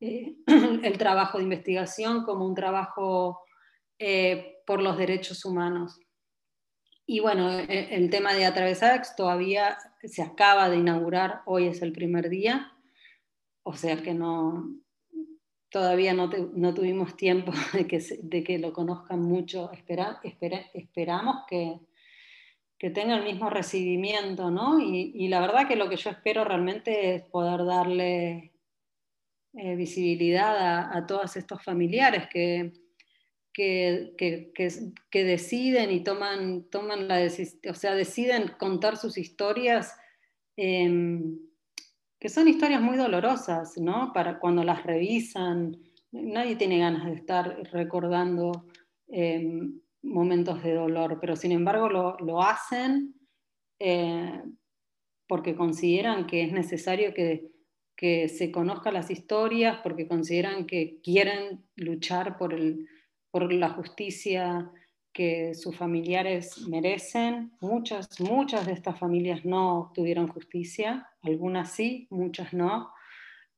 el trabajo de investigación como un trabajo por los derechos humanos. Y bueno, el, tema de Atravesadex todavía se acaba de inaugurar, hoy es el primer día, o sea que no, todavía no, tuvimos tiempo de que, lo conozcan mucho. Espera, esperamos que, que tenga el mismo recibimiento, ¿no? Y, la verdad que lo que yo espero realmente es poder darle eh, visibilidad a, todos estos familiares que, deciden y toman, toman la decisión, o sea, deciden contar sus historias, em, que son historias muy dolorosas, ¿no? Para cuando las revisan, nadie tiene ganas de estar recordando. Em, momentos de dolor, pero sin embargo lo, hacen eh, porque consideran que es necesario que, se conozcan las historias, porque consideran que quieren luchar por, el, por la justicia que sus familiares merecen. Muchas, muchas de estas familias no tuvieron justicia, algunas sí, muchas no.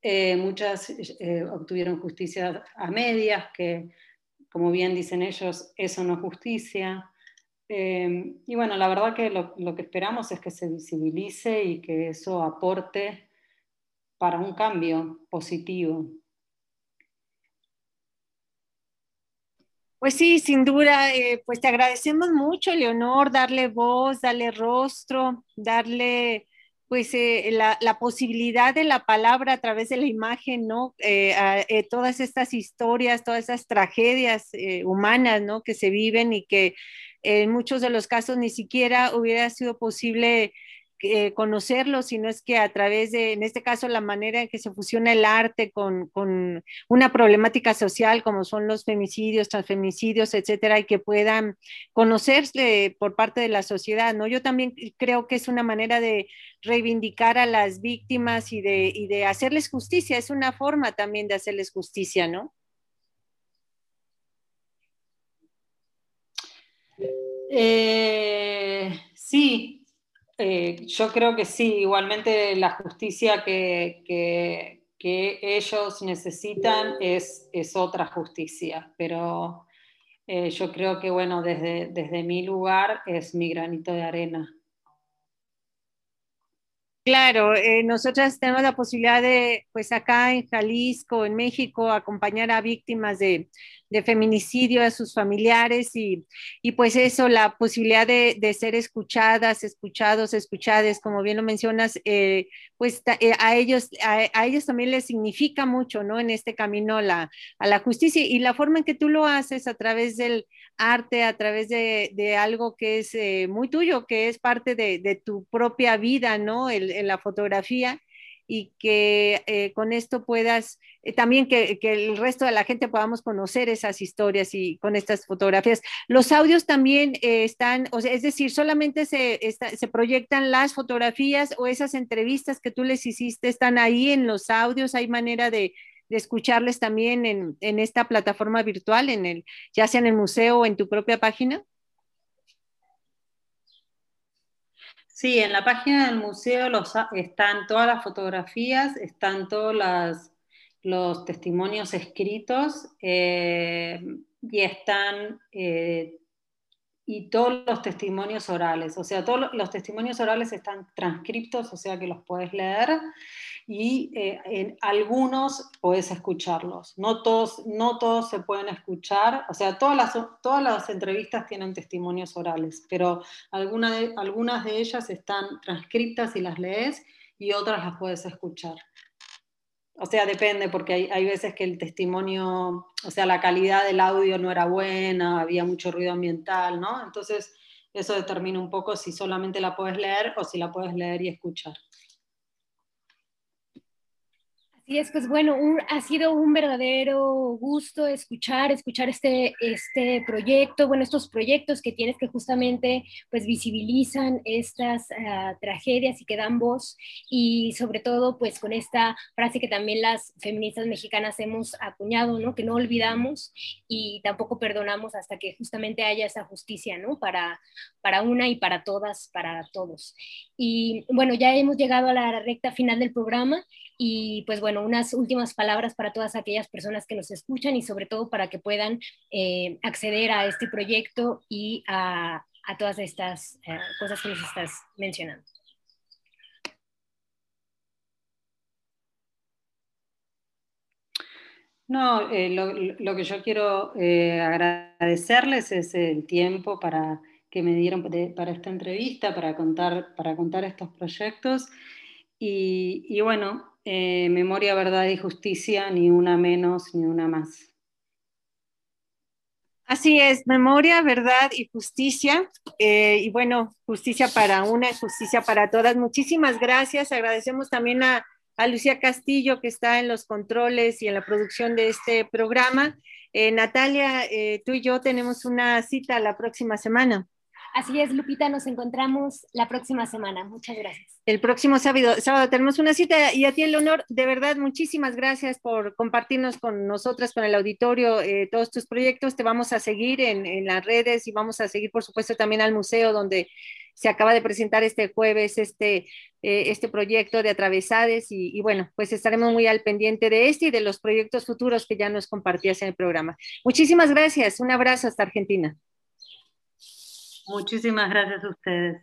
Eh, muchas eh, obtuvieron justicia a medias, que como bien dicen ellos, eso no es justicia. Eh, y bueno, la verdad que lo, que esperamos es que se visibilice y que eso aporte para un cambio positivo. Pues sí, sin duda, pues te agradecemos mucho, Leonor, darle voz, darle rostro, darle pues eh, la, posibilidad de la palabra a través de la imagen, ¿no? Eh, eh, todas estas historias, todas esas tragedias humanas, ¿no? Que se viven y que en muchos de los casos ni siquiera hubiera sido posible eh, conocerlo, sino es que a través de, en este caso, la manera en que se fusiona el arte con, con una problemática social como son los femicidios, transfemicidios, etcétera, y que puedan conocerse por parte de la sociedad, ¿no? Yo también creo que es una manera de reivindicar a las víctimas y de, y de hacerles justicia, es una forma también de hacerles justicia, ¿no? Eh, sí, eh, yo creo que sí, igualmente la justicia que, ellos necesitan es, otra justicia, pero eh, yo creo que, bueno, desde, desde mi lugar es mi granito de arena. Claro, eh, nosotras tenemos la posibilidad de, pues acá en Jalisco, en México, acompañar a víctimas de, feminicidio, a sus familiares y, pues eso, la posibilidad de, ser escuchadas, escuchados, escuchadas, como bien lo mencionas, eh, pues eh, a, ellos, a, ellos también les significa mucho, ¿no? En este camino a la justicia y la forma en que tú lo haces a través del arte, a través de, algo que es muy tuyo, que es parte de, tu propia vida, ¿no? en la fotografía y que eh, con esto puedas, eh, también que, el resto de la gente podamos conocer esas historias y con estas fotografías. Los audios también eh, están, o sea, es decir, solamente se, se proyectan las fotografías o esas entrevistas que tú les hiciste están ahí en los audios, hay manera de, de escucharles también en, en, esta plataforma virtual, en el, ya sea en el museo o en tu propia página. Sí, en la página del museo están todas las fotografías, están todos los testimonios escritos eh, y están, eh, y todos los testimonios orales. O sea, todos los testimonios orales están transcriptos, o sea que los puedes leer y eh, en algunos puedes escucharlos. No todos, no todos se pueden escuchar, o sea, todas las, todas las entrevistas tienen testimonios orales, pero algunas de, algunas de ellas están transcriptas y las lees y otras las puedes escuchar. O sea, depende, porque hay, hay, veces que el testimonio, o sea, la calidad del audio no era buena, había mucho ruido ambiental, ¿no? Entonces, eso determina un poco si solamente la puedes leer o si la puedes leer y escuchar. Así es, pues bueno, ha sido un verdadero gusto escuchar, escuchar este, este proyecto, bueno, estos proyectos que tienes que justamente pues visibilizan estas uh, tragedias y que dan voz y sobre todo pues con esta frase que también las feministas mexicanas hemos acuñado, ¿no? Que no olvidamos y tampoco perdonamos hasta que justamente haya esa justicia, ¿no? Para, para una y para todas, para todos. Y bueno, ya hemos llegado a la recta final del programa y pues bueno, unas últimas palabras para todas aquellas personas que nos escuchan y sobre todo para que puedan eh, acceder a este proyecto y a, todas estas eh, cosas que nos estás mencionando. No, eh, lo, lo, que yo quiero eh, agradecerles es el tiempo para que me dieron para esta entrevista, para contar, para contar estos proyectos. Y, y bueno, eh, memoria, verdad y justicia, ni una menos ni una más. Así es, memoria, verdad y justicia. Eh, y bueno, justicia para una justicia para todas. Muchísimas gracias. Agradecemos también a, a, Lucía Castillo, que está en los controles y en la producción de este programa. Eh, Natalia, eh, tú y yo tenemos una cita la próxima semana. Así es, Lupita, nos encontramos la próxima semana. Muchas gracias. El próximo sábado, sábado tenemos una cita y a ti, Leonor, de verdad, muchísimas gracias por compartirnos con nosotras, con el auditorio, eh, todos tus proyectos. Te vamos a seguir en, las redes y vamos a seguir, por supuesto, también al museo donde se acaba de presentar este jueves este, eh, este proyecto de Atravesades y, bueno, pues estaremos muy al pendiente de este y de los proyectos futuros que ya nos compartías en el programa. Muchísimas gracias. Un abrazo hasta Argentina. Muchísimas gracias a ustedes.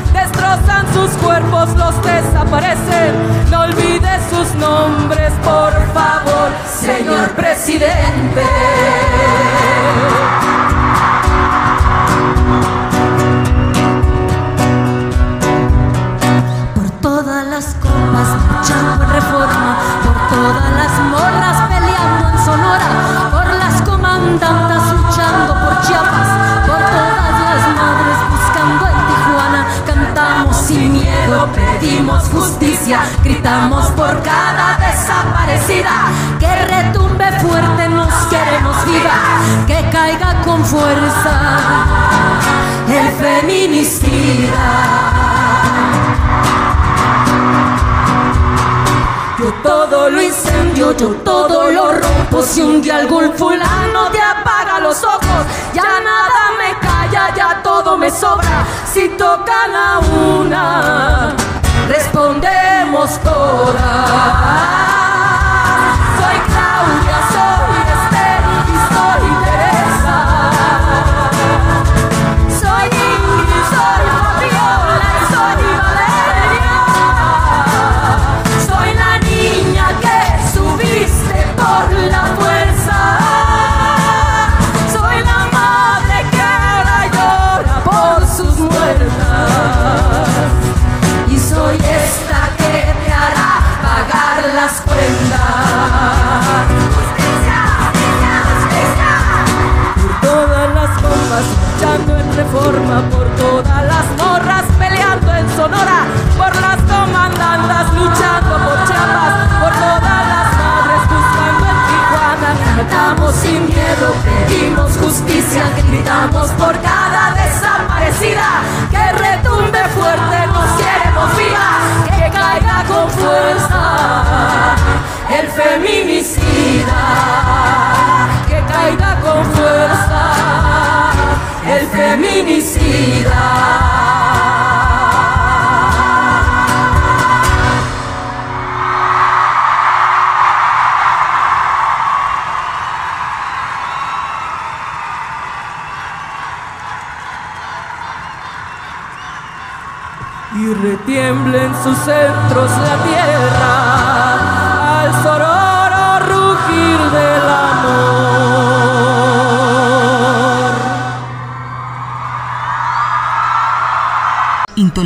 destrozan sus cuerpos, los desaparecen. No olvides sus nombres, por favor, señor presidente. Gritamos por cada desaparecida, que retumbe fuerte, nos queremos viva, que caiga con fuerza el feminicida. Yo todo lo incendio, yo todo lo rompo. Si un día algún fulano te apaga los ojos, ya nada me calla, ya todo me sobra. Si tocan a una, respondemos todas. Reforma, por todas las morras peleando en Sonora, por las comandantas luchando por Chiapas, por todas las madres buscando en Tijuana. Cantamos sin miedo, pedimos justicia, gritamos por cada desaparecida, que retumbe fuerte, nos queremos vivas, que caiga con fuerza el feminicida, feminicida. y retiemble en sus centros la tierra al sororo